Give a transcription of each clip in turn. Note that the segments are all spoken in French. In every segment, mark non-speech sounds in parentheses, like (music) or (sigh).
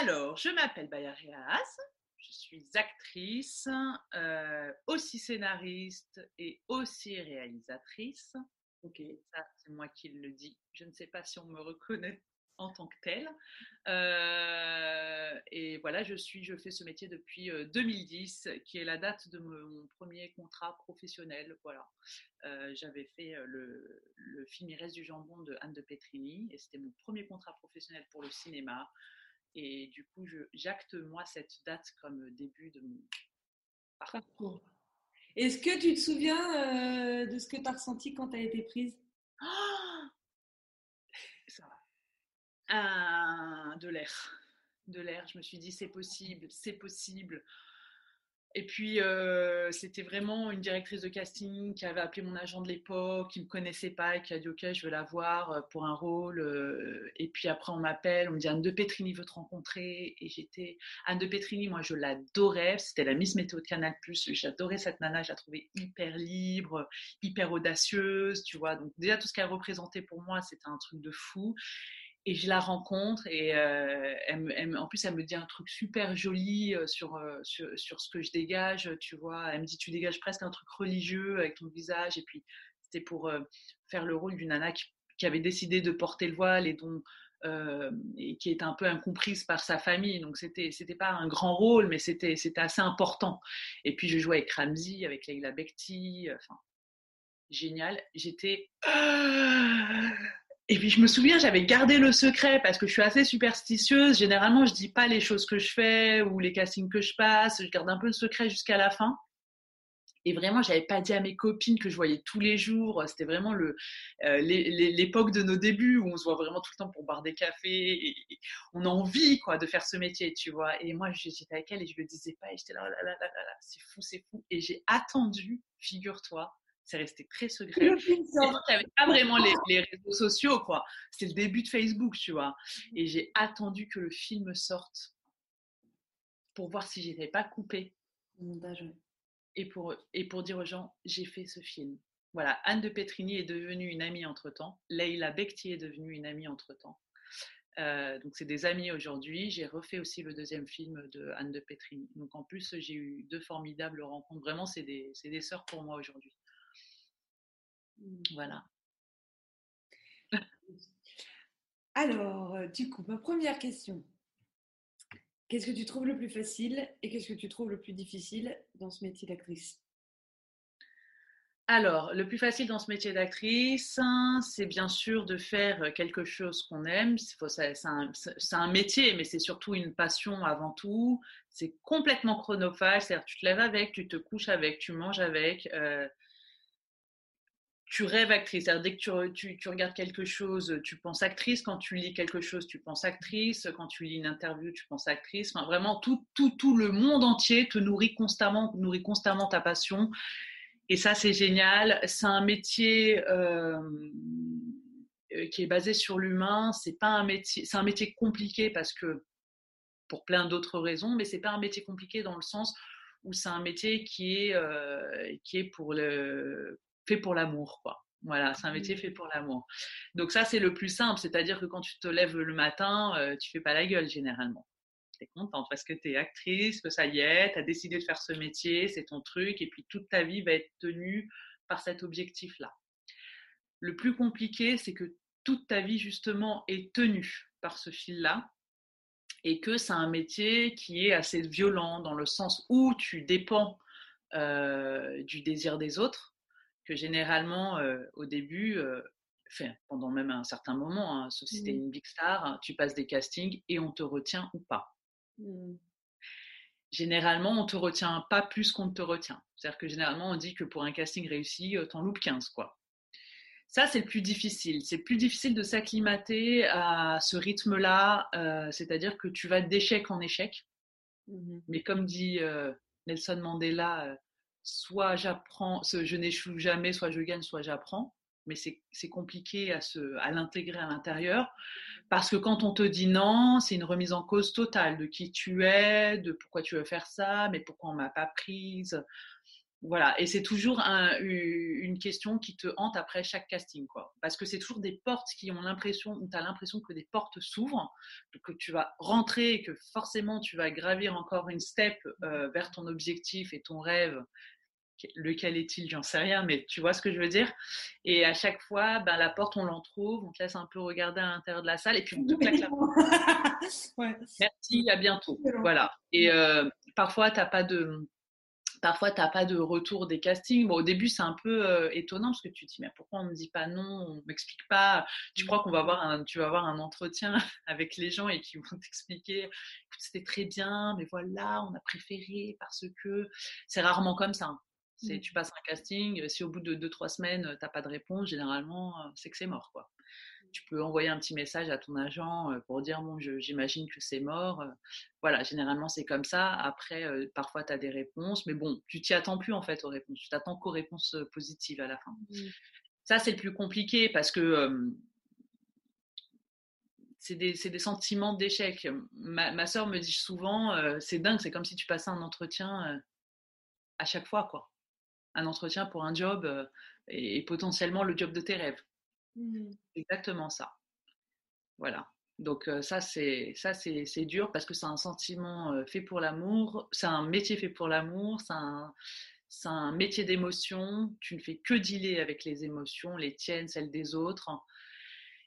Alors, je m'appelle Bayari Haas, je suis actrice, euh, aussi scénariste et aussi réalisatrice. Ok, ça c'est moi qui le dis. Je ne sais pas si on me reconnaît en tant que telle. Euh, et voilà, je suis, je fais ce métier depuis 2010, euh, qui est la date de mon premier contrat professionnel. Voilà, euh, j'avais fait le, le, film Il reste du jambon de Anne de Petrini, et c'était mon premier contrat professionnel pour le cinéma. Et du coup, j'acte moi cette date comme début de mon parcours. Est-ce que tu te souviens de ce que tu as ressenti quand tu as été prise? De l'air. De l'air. Je me suis dit, c'est possible, c'est possible. Et puis, euh, c'était vraiment une directrice de casting qui avait appelé mon agent de l'époque, qui ne me connaissait pas et qui a dit Ok, je veux la voir euh, pour un rôle. Euh. Et puis après, on m'appelle, on me dit Anne de Petrini veut te rencontrer. Et j'étais. Anne de Petrini, moi, je l'adorais. C'était la Miss Météo de Canal. J'adorais cette nana, je la trouvais hyper libre, hyper audacieuse, tu vois. Donc, déjà, tout ce qu'elle représentait pour moi, c'était un truc de fou et je la rencontre et euh, en plus elle me dit un truc super joli euh, sur, euh, sur, sur, ce que je dégage, tu vois. Elle me dit tu dégages presque un truc religieux avec ton visage et puis c'était pour faire le rôle d'une nana qui, avait décidé de porter le voile et dont et qui est un peu incomprise par sa famille. Donc c'était c'était pas un grand rôle, mais c'était c'était assez important. Et puis je jouais avec Ramsey, avec Leila Bekti, enfin génial. J'étais et puis je me souviens, j'avais gardé le secret parce que je suis assez superstitieuse. Généralement, je dis pas les choses que je fais ou les castings que je passe. Je garde un peu le secret jusqu'à la fin. Et vraiment, j'avais pas dit à mes copines que je voyais tous les jours. C'était vraiment le euh, l'époque de nos débuts où on se voit vraiment tout le temps pour boire des cafés. On a envie quoi de faire ce métier, tu vois. Et moi, j'étais avec elle et je le disais pas. Et j'étais là, oh c'est fou, c'est fou. Et j'ai attendu, figure-toi, c'est resté très secret. Avait pas vraiment les, réseaux sociaux, quoi. C'est le début de Facebook, tu vois. Et j'ai attendu que le film sorte pour voir si j'étais pas coupée. Et pour, et pour dire aux gens, j'ai fait ce film. Voilà, Anne de Petrini est devenue une amie entre-temps. Leila Bekti est devenue une amie entre-temps. Euh, donc c'est des amis aujourd'hui. J'ai refait aussi le deuxième film de Anne de Petrini. Donc en plus j'ai eu deux formidables rencontres. Vraiment c'est des, des sœurs pour moi aujourd'hui. Mmh. Voilà. Alors, euh, du coup, ma première question. Qu'est-ce que tu trouves le plus facile et qu'est-ce que tu trouves le plus difficile dans ce métier d'actrice? Alors, le plus facile dans ce métier d'actrice, c'est bien sûr de faire quelque chose qu'on aime. C'est un, métier, mais c'est surtout une passion avant tout. C'est complètement chronophage, c'est-à-dire tu te lèves avec, tu te couches avec, tu manges avec. Euh, tu rêves actrice. dès que tu, regardes quelque chose, tu penses actrice. Quand tu lis quelque chose, tu penses actrice. Quand tu lis une interview, tu penses actrice. Vraiment, tout le monde entier te nourrit constamment, nourrit constamment ta passion. Et ça, c'est génial. C'est un métier euh, euh, qui est basé sur l'humain. C'est pas un métier, c'est un métier compliqué parce que pour plein d'autres raisons, mais c'est pas un métier compliqué dans le sens où c'est un métier qui est euh, qui est pour le fait pour l'amour, quoi. Voilà, c'est un métier mmh. fait pour l'amour. Donc ça, c'est le plus simple, c'est-à-dire que quand tu te lèves le matin, euh, tu fais pas la gueule généralement. Tu es contente parce que tu es actrice, que ça y est, tu as décidé de faire ce métier, c'est ton truc, et puis toute ta vie va être tenue par cet objectif-là. Le plus compliqué, c'est que toute ta vie, justement, est tenue par ce fil-là, et que c'est un métier qui est assez violent dans le sens où tu dépends euh, du désir des autres, généralement, euh, au début, euh, pendant même un certain moment, hein, sauf si tu es mmh. une big star, hein, tu passes des castings et on te retient ou pas. Mmh. Généralement, on te retient pas plus qu'on te retient. C'est-à-dire que généralement, on dit que pour un casting réussi, t'en loupes 15, quoi. Ça, c'est le plus difficile. C'est plus difficile de s'acclimater à ce rythme-là, euh, c'est-à-dire que tu vas d'échec en échec. Mmh Mais comme dit Nelson Mandela, soit j'apprends, je n'échoue jamais, soit je gagne, soit j'apprends. Mais c'est compliqué à, l'intégrer à l'intérieur. Parce que quand on te dit non, c'est une remise en cause totale de qui tu es, de pourquoi tu veux faire ça, mais pourquoi on m'a pas prise. Voilà, et c'est toujours une question qui te hante après chaque casting, quoi. Parce que c'est toujours des portes qui ont l'impression, où tu as l'impression que des portes s'ouvrent, que tu vas rentrer et que forcément tu vas gravir encore une step euh, vers ton objectif et ton rêve. Lequel est-il? J'en sais rien, mais tu vois ce que je veux dire. Et à chaque fois, ben, la porte, on l'en trouve, on te laisse un peu regarder à l'intérieur de la salle et puis on te claque la porte. (laughs) Merci, à bientôt. Voilà. Et euh, parfois, tu n'as pas de Parfois, tu n'as pas de retour des castings. Bon, au début, c'est un peu euh, étonnant parce que tu te dis, mais pourquoi on ne me dit pas non, on ne m'explique pas? Tu crois qu'on va avoir un, tu vas avoir un entretien (laughs) avec les gens et qu'ils vont (laughs) t'expliquer, c'était très bien, mais voilà, on a préféré parce que c'est rarement comme ça. Hein. C'est, mmh. tu passes un casting, si au bout de 2-3 semaines, tu n'as pas de réponse, généralement, euh, c'est que c'est mort. Quoi tu peux envoyer un petit message à ton agent pour dire bon, j'imagine que c'est mort. Voilà, généralement c'est comme ça. Après, euh, parfois tu as des réponses, mais bon, tu t'y attends plus en fait aux réponses. Tu t'attends qu'aux réponses positives à la fin. Mmh. Ça, c'est le plus compliqué parce que c'est des, des, sentiments d'échec. Ma, ma soeur me dit souvent c'est dingue, c'est comme si tu passais un entretien à chaque fois, quoi. Un entretien pour un job et potentiellement le job de tes rêves. Mmh. Exactement ça. Voilà. Donc ça c'est ça c'est dur parce que c'est un sentiment fait pour l'amour, c'est un métier fait pour l'amour, c'est un, un métier d'émotion. Tu ne fais que dealer avec les émotions, les tiennes, celles des autres,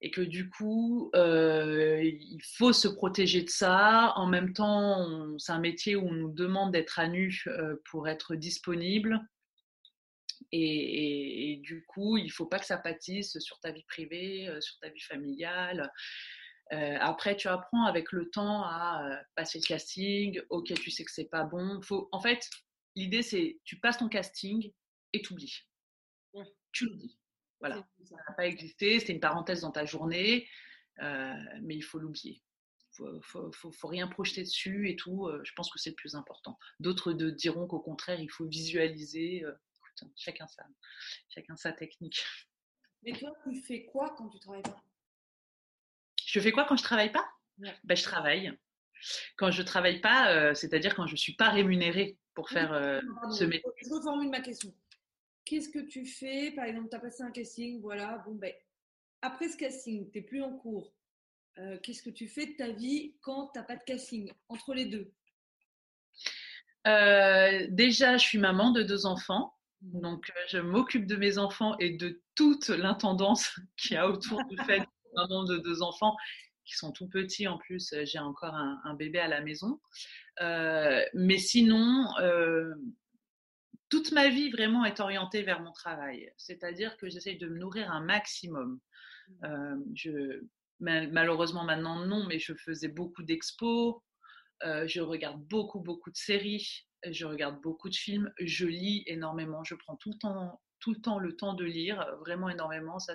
et que du coup il faut se protéger de ça. En même temps, c'est un métier où on nous demande d'être à nu pour être disponible. Et, du coup, il ne faut pas que ça pâtisse sur ta vie privée, euh, sur ta vie familiale. Euh, après, tu apprends avec le temps à euh, passer le casting. Ok, tu sais que c'est pas bon. Faut... En fait, l'idée, c'est tu passes ton casting et tu oublies. Tu l'oublies. Voilà. Ça n'a pas existé. C'était une parenthèse dans ta journée, mais il faut l'oublier. Il ne faut, faut, faut, rien projeter dessus et tout. je pense que c'est le plus important. D'autres diront qu'au contraire, il faut visualiser chacun sa, chacun sa technique. (laughs) Mais toi, tu fais quoi quand tu travailles pas? Je fais quoi quand je travaille pas? Ben, Je travaille. Quand je travaille pas, euh, c'est-à-dire quand je suis pas rémunérée pour faire euh, ce métier. Je reformule ma question. Qu'est-ce que tu fais? Par exemple, tu as passé un casting, voilà, bon ben, après ce casting, tu n'es plus en cours. Euh, qu'est-ce que tu fais de ta vie quand tu n'as pas de casting Entre les deux? Déjà, je suis maman de deux enfants. Donc, euh, je m'occupe de mes enfants et de toute l'intendance (laughs) qu'il y a autour du fait (laughs) maman de deux enfants qui sont tout petits en plus. Euh, j'ai encore un, bébé à la maison. Euh, mais sinon, toute ma vie vraiment est orientée vers mon travail. C'est-à-dire que j'essaye de me nourrir un maximum. je, malheureusement maintenant non, mais je faisais beaucoup d'expos. je regarde beaucoup, beaucoup de séries je regarde beaucoup de films, je lis énormément, je prends tout le temps, tout le, temps le temps de lire, vraiment énormément. Ça,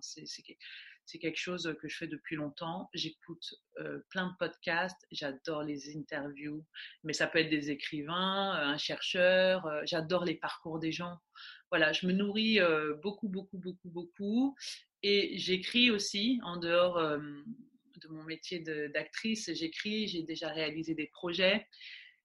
c'est quelque chose que je fais depuis longtemps. J'écoute euh, plein de podcasts, j'adore les interviews, mais ça peut être des écrivains, euh, un chercheur, euh, j'adore les parcours des gens. Voilà, je me nourris beaucoup, beaucoup, beaucoup, beaucoup. Et j'écris aussi en dehors de mon métier d'actrice, j'écris, j'ai déjà réalisé des projets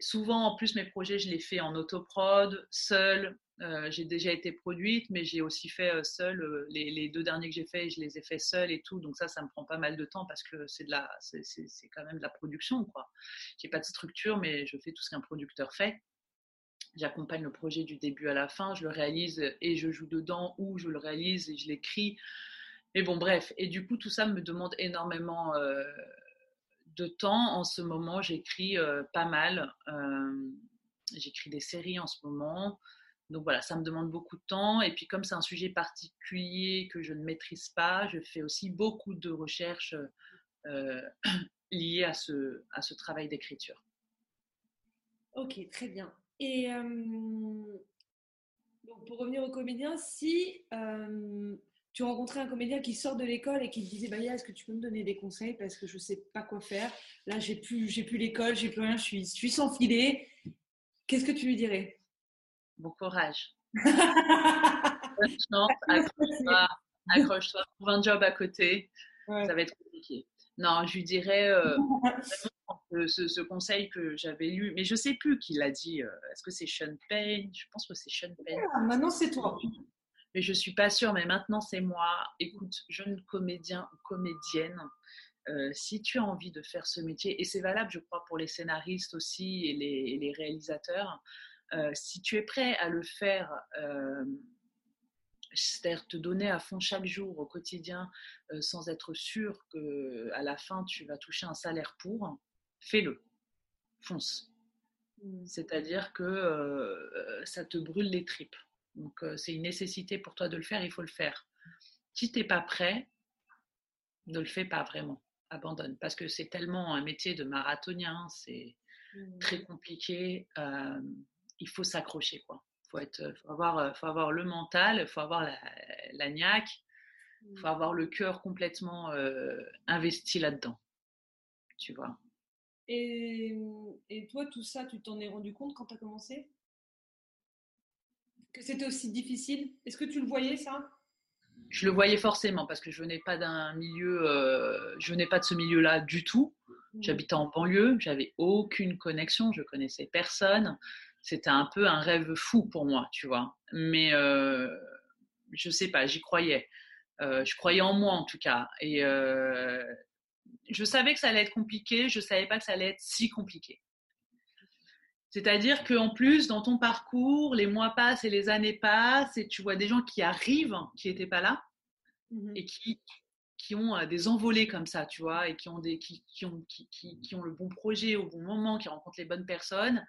souvent, en plus, mes projets, je les fais en autoprod, seul. Euh, j'ai déjà été produite, mais j'ai aussi fait euh, seul. Euh, les, deux derniers que j'ai faits, je les ai fait seul et tout. Donc ça, ça me prend pas mal de temps parce que c'est de la, c'est, quand même de la production, quoi. J'ai pas de structure, mais je fais tout ce qu'un producteur fait. J'accompagne le projet du début à la fin, je le réalise et je joue dedans ou je le réalise et je l'écris. Mais bon, bref. Et du coup, tout ça me demande énormément de temps. En ce moment, j'écris euh, pas mal. Euh, j'écris des séries en ce moment. Donc voilà, ça me demande beaucoup de temps. Et puis comme c'est un sujet particulier que je ne maîtrise pas, je fais aussi beaucoup de recherches euh, (clears throat) liées à ce, à ce travail d'écriture. Ok, très bien. Et pour revenir aux comédiens, si tu rencontrais un comédien qui sort de l'école et qui te disait bah, est-ce que tu peux me donner des conseils parce que je ne sais pas quoi faire Là, j'ai plus, j'ai plus l'école, j'ai plus rien, je suis, je suis sans filet. Qu'est-ce que tu lui dirais? Bon courage. (laughs) Bonne chance, accroche-toi, accroche-toi, trouve un job à côté. Ça va être compliqué. Non, je lui dirais euh, ce, conseil que j'avais lu, mais je ne sais plus qui l'a dit. Euh, est-ce que c'est Sean Payne Je pense que c'est Sean Payne. Ah, maintenant, c'est toi mais je suis pas sûre, mais maintenant c'est moi. Écoute, jeune comédien ou comédienne, euh, si tu as envie de faire ce métier, et c'est valable, je crois, pour les scénaristes aussi et les, réalisateurs, euh, si tu es prêt à le faire, euh, c'est-à-dire te donner à fond chaque jour au quotidien sans être sûr que à la fin tu vas toucher un salaire pour, fais-le, fonce. Mmh. C'est-à-dire que ça te brûle les tripes. Donc, euh, c'est une nécessité pour toi de le faire, il faut le faire. Si tu n'es pas prêt, ne le fais pas vraiment. Abandonne. Parce que c'est tellement un métier de marathonien, c'est mmh. très compliqué. Euh, il faut s'accrocher. quoi. Il faut, être, faut, avoir, euh, faut avoir le mental, il faut avoir la, la niaque, il faut mmh. avoir le cœur complètement investi là-dedans. Tu vois. Et, et, toi, tout ça, tu t'en es rendu compte quand tu as commencé? Que c'était aussi difficile? Est-ce que tu le voyais ça? Je le voyais forcément parce que je venais pas d'un milieu, euh, je venais pas de ce milieu-là du tout. Mmh. J'habitais en banlieue, j'avais aucune connexion, je connaissais personne. C'était un peu un rêve fou pour moi, tu vois. Mais euh, je sais pas, j'y croyais. Euh, je croyais en moi en tout cas. Et euh, je savais que ça allait être compliqué, je savais pas que ça allait être si compliqué. C'est-à-dire qu'en plus, dans ton parcours, les mois passent et les années passent et tu vois des gens qui arrivent, qui n'étaient pas là mmh et qui, qui ont euh, des envolées comme ça, tu vois, et qui ont, des, qui, qui ont, qui, qui, ont le bon projet au bon moment, qui rencontrent les bonnes personnes.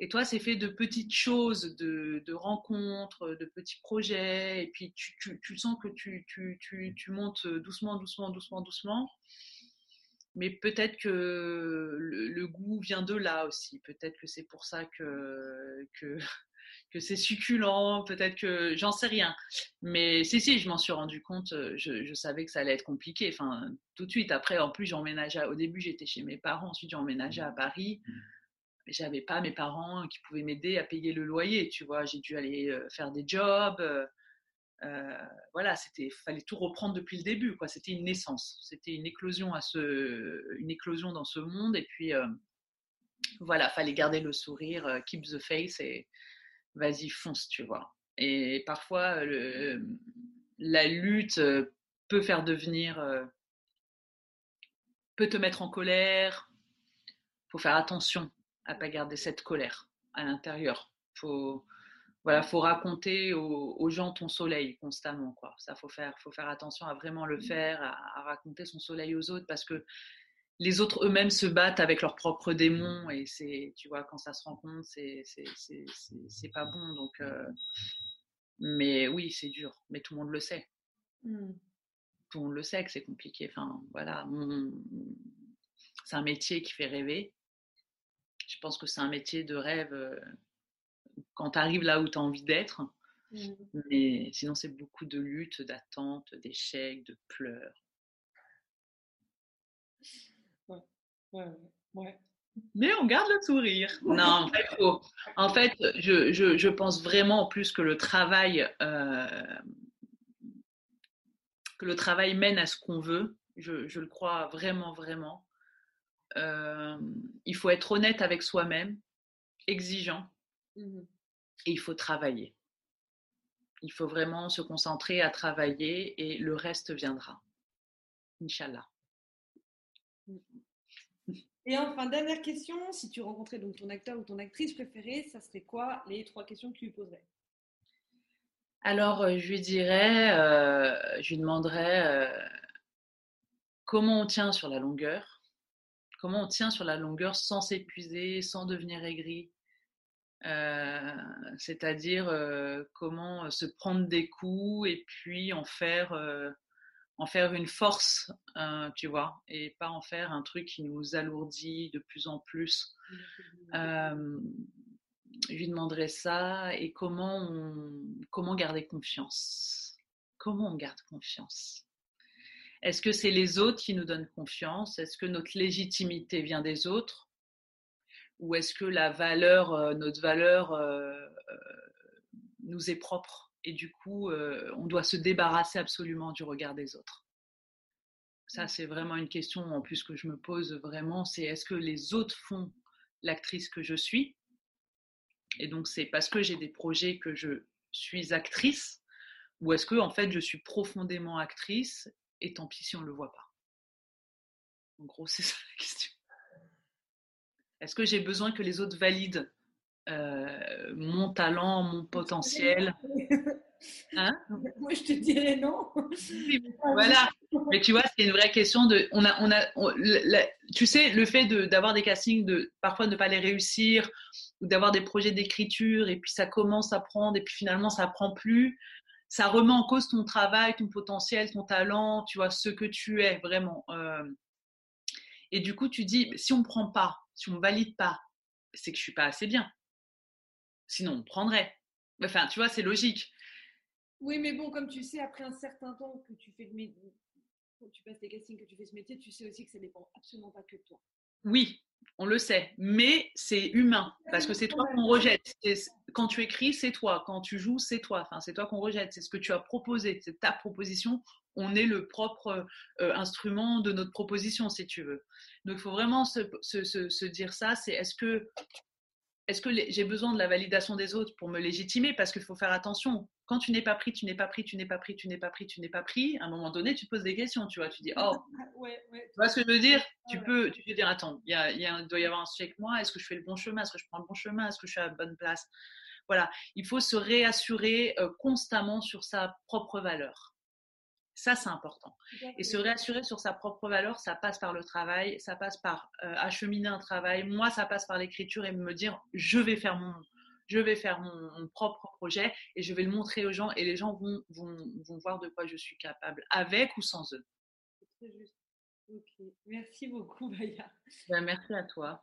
Et toi, c'est fait de petites choses, de, de, rencontres, de petits projets. Et puis, tu, tu, tu sens que tu, tu, tu, montes doucement, doucement, doucement, doucement mais peut-être que le, goût vient de là aussi. Peut-être que c'est pour ça que, que, (laughs) que c'est succulent. Peut-être que j'en sais rien. Mais si, si, je m'en suis rendu compte. Je, je, savais que ça allait être compliqué. Enfin, tout de suite. Après, en plus, j'ai emménagé. Au début, j'étais chez mes parents. Ensuite, j'ai emménagé à Paris. J'avais pas mes parents qui pouvaient m'aider à payer le loyer. Tu vois, j'ai dû aller euh, faire des jobs. Euh, voilà, c'était fallait tout reprendre depuis le début. Quoi. C'était une naissance, c'était une éclosion à ce, une éclosion dans ce monde. Et puis euh, voilà, fallait garder le sourire, euh, keep the face et vas-y fonce, tu vois. Et parfois la lutte peut faire devenir, peut te mettre en colère. Faut faire attention à pas garder cette colère à l'intérieur. Faut voilà, faut raconter aux, gens ton soleil constamment, quoi. Ça, faut faire, faut faire attention à vraiment le mmh. faire, à, raconter son soleil aux autres, parce que les autres eux-mêmes se battent avec leurs propres démons, et c'est, tu vois, quand ça se rencontre, c'est, c'est, pas bon. Donc, euh, mais oui, c'est dur, mais tout le monde le sait. Mmh. Tout le monde le sait que c'est compliqué. Enfin, voilà, c'est un métier qui fait rêver. Je pense que c'est un métier de rêve. Euh, quand tu arrives là où tu as envie d'être. Mmh. Mais sinon, c'est beaucoup de lutte, d'attente, d'échecs, de pleurs. Ouais, ouais, ouais. Mais on garde le sourire. Non, (laughs) en fait, je, je, je, pense vraiment en plus que le travail, euh, que le travail mène à ce qu'on veut. Je, je, le crois vraiment, vraiment. Euh, il faut être honnête avec soi-même, exigeant. Mmh et il faut travailler. Il faut vraiment se concentrer à travailler et le reste viendra. Inch'Allah. Et enfin, dernière question, si tu rencontrais donc ton acteur ou ton actrice préférée, ça serait quoi les trois questions que tu lui poserais? Alors, euh, je lui dirais, euh, je lui demanderais euh, comment on tient sur la longueur, comment on tient sur la longueur sans s'épuiser, sans devenir aigri, c'est-à-dire euh, comment euh, se prendre des coups et puis en faire, en faire une force, tu vois, et pas en faire un truc qui nous alourdit de plus en plus. je lui demanderais ça et comment, comment garder confiance? comment on garde confiance? Est-ce que c'est les autres qui nous donnent confiance? Est-ce que notre légitimité vient des autres? Ou est-ce que la valeur, euh, notre valeur euh, euh, nous est propre et du coup, on doit se débarrasser absolument du regard des autres? Ça, c'est vraiment une question en plus que je me pose vraiment, c'est est-ce que les autres font l'actrice que je suis? Et donc, c'est parce que j'ai des projets que je suis actrice ou est-ce que en fait je suis profondément actrice et tant pis si on ne le voit pas? En gros, (laughs) c'est ça la question. Est-ce que j'ai besoin que les autres valident euh, mon talent, mon potentiel? Hein? (laughs) Moi, je te dirais non. (laughs) voilà. Mais tu vois, c'est une vraie question de. On a, on a, tu sais, le fait d'avoir des castings, de parfois ne pas les réussir, ou d'avoir des projets d'écriture, et puis ça commence à prendre, et puis finalement ça prend plus. Ça remet en cause ton travail, ton potentiel, ton talent, tu vois, ce que tu es vraiment. Euh. et du coup, tu dis, si on ne prend pas, si on ne valide pas, c'est que je suis pas assez bien. Sinon, on prendrait. Enfin, tu vois, c'est logique. Oui, mais bon, comme tu sais, après un certain temps que tu fais le métier, tu passes tes castings, que tu fais ce métier, tu sais aussi que ça dépend absolument pas que de toi. Oui, on le sait, mais c'est humain parce que c'est toi qu'on rejette. Quand tu écris, c'est toi. Quand tu joues, c'est toi. Enfin, c'est toi qu'on rejette. C'est ce que tu as proposé. C'est ta proposition. On est le propre euh, instrument de notre proposition, si tu veux. Donc, il faut vraiment se, se dire ça. C'est est-ce que est-ce que j'ai besoin de la validation des autres pour me légitimer? Parce qu'il faut faire attention. Quand tu n'es pas pris, tu n'es pas pris, tu n'es pas pris, tu n'es pas pris, tu n'es pas pris, à un moment donné, tu te poses des questions, tu vois. Tu dis, oh, (laughs) tu vois ce que je veux dire? Tu peux, tu peux dire, attends, il, doit y avoir un sujet avec moi, est-ce que je fais le bon chemin? Est-ce que je prends le bon chemin? Est-ce que je suis à la bonne place? Voilà, il faut se réassurer euh, constamment sur sa propre valeur. Ça, c'est important. Et se réassurer sur sa propre valeur, ça passe par le travail, ça passe par euh, acheminer un travail. Moi, ça passe par l'écriture et me dire, je vais faire mon, je vais faire mon, propre projet et je vais le montrer aux gens et les gens vont, vont, vont voir de quoi je suis capable, avec ou sans eux. C'est très juste. Ok. Merci beaucoup, (laughs) Baya. Ben, merci à toi.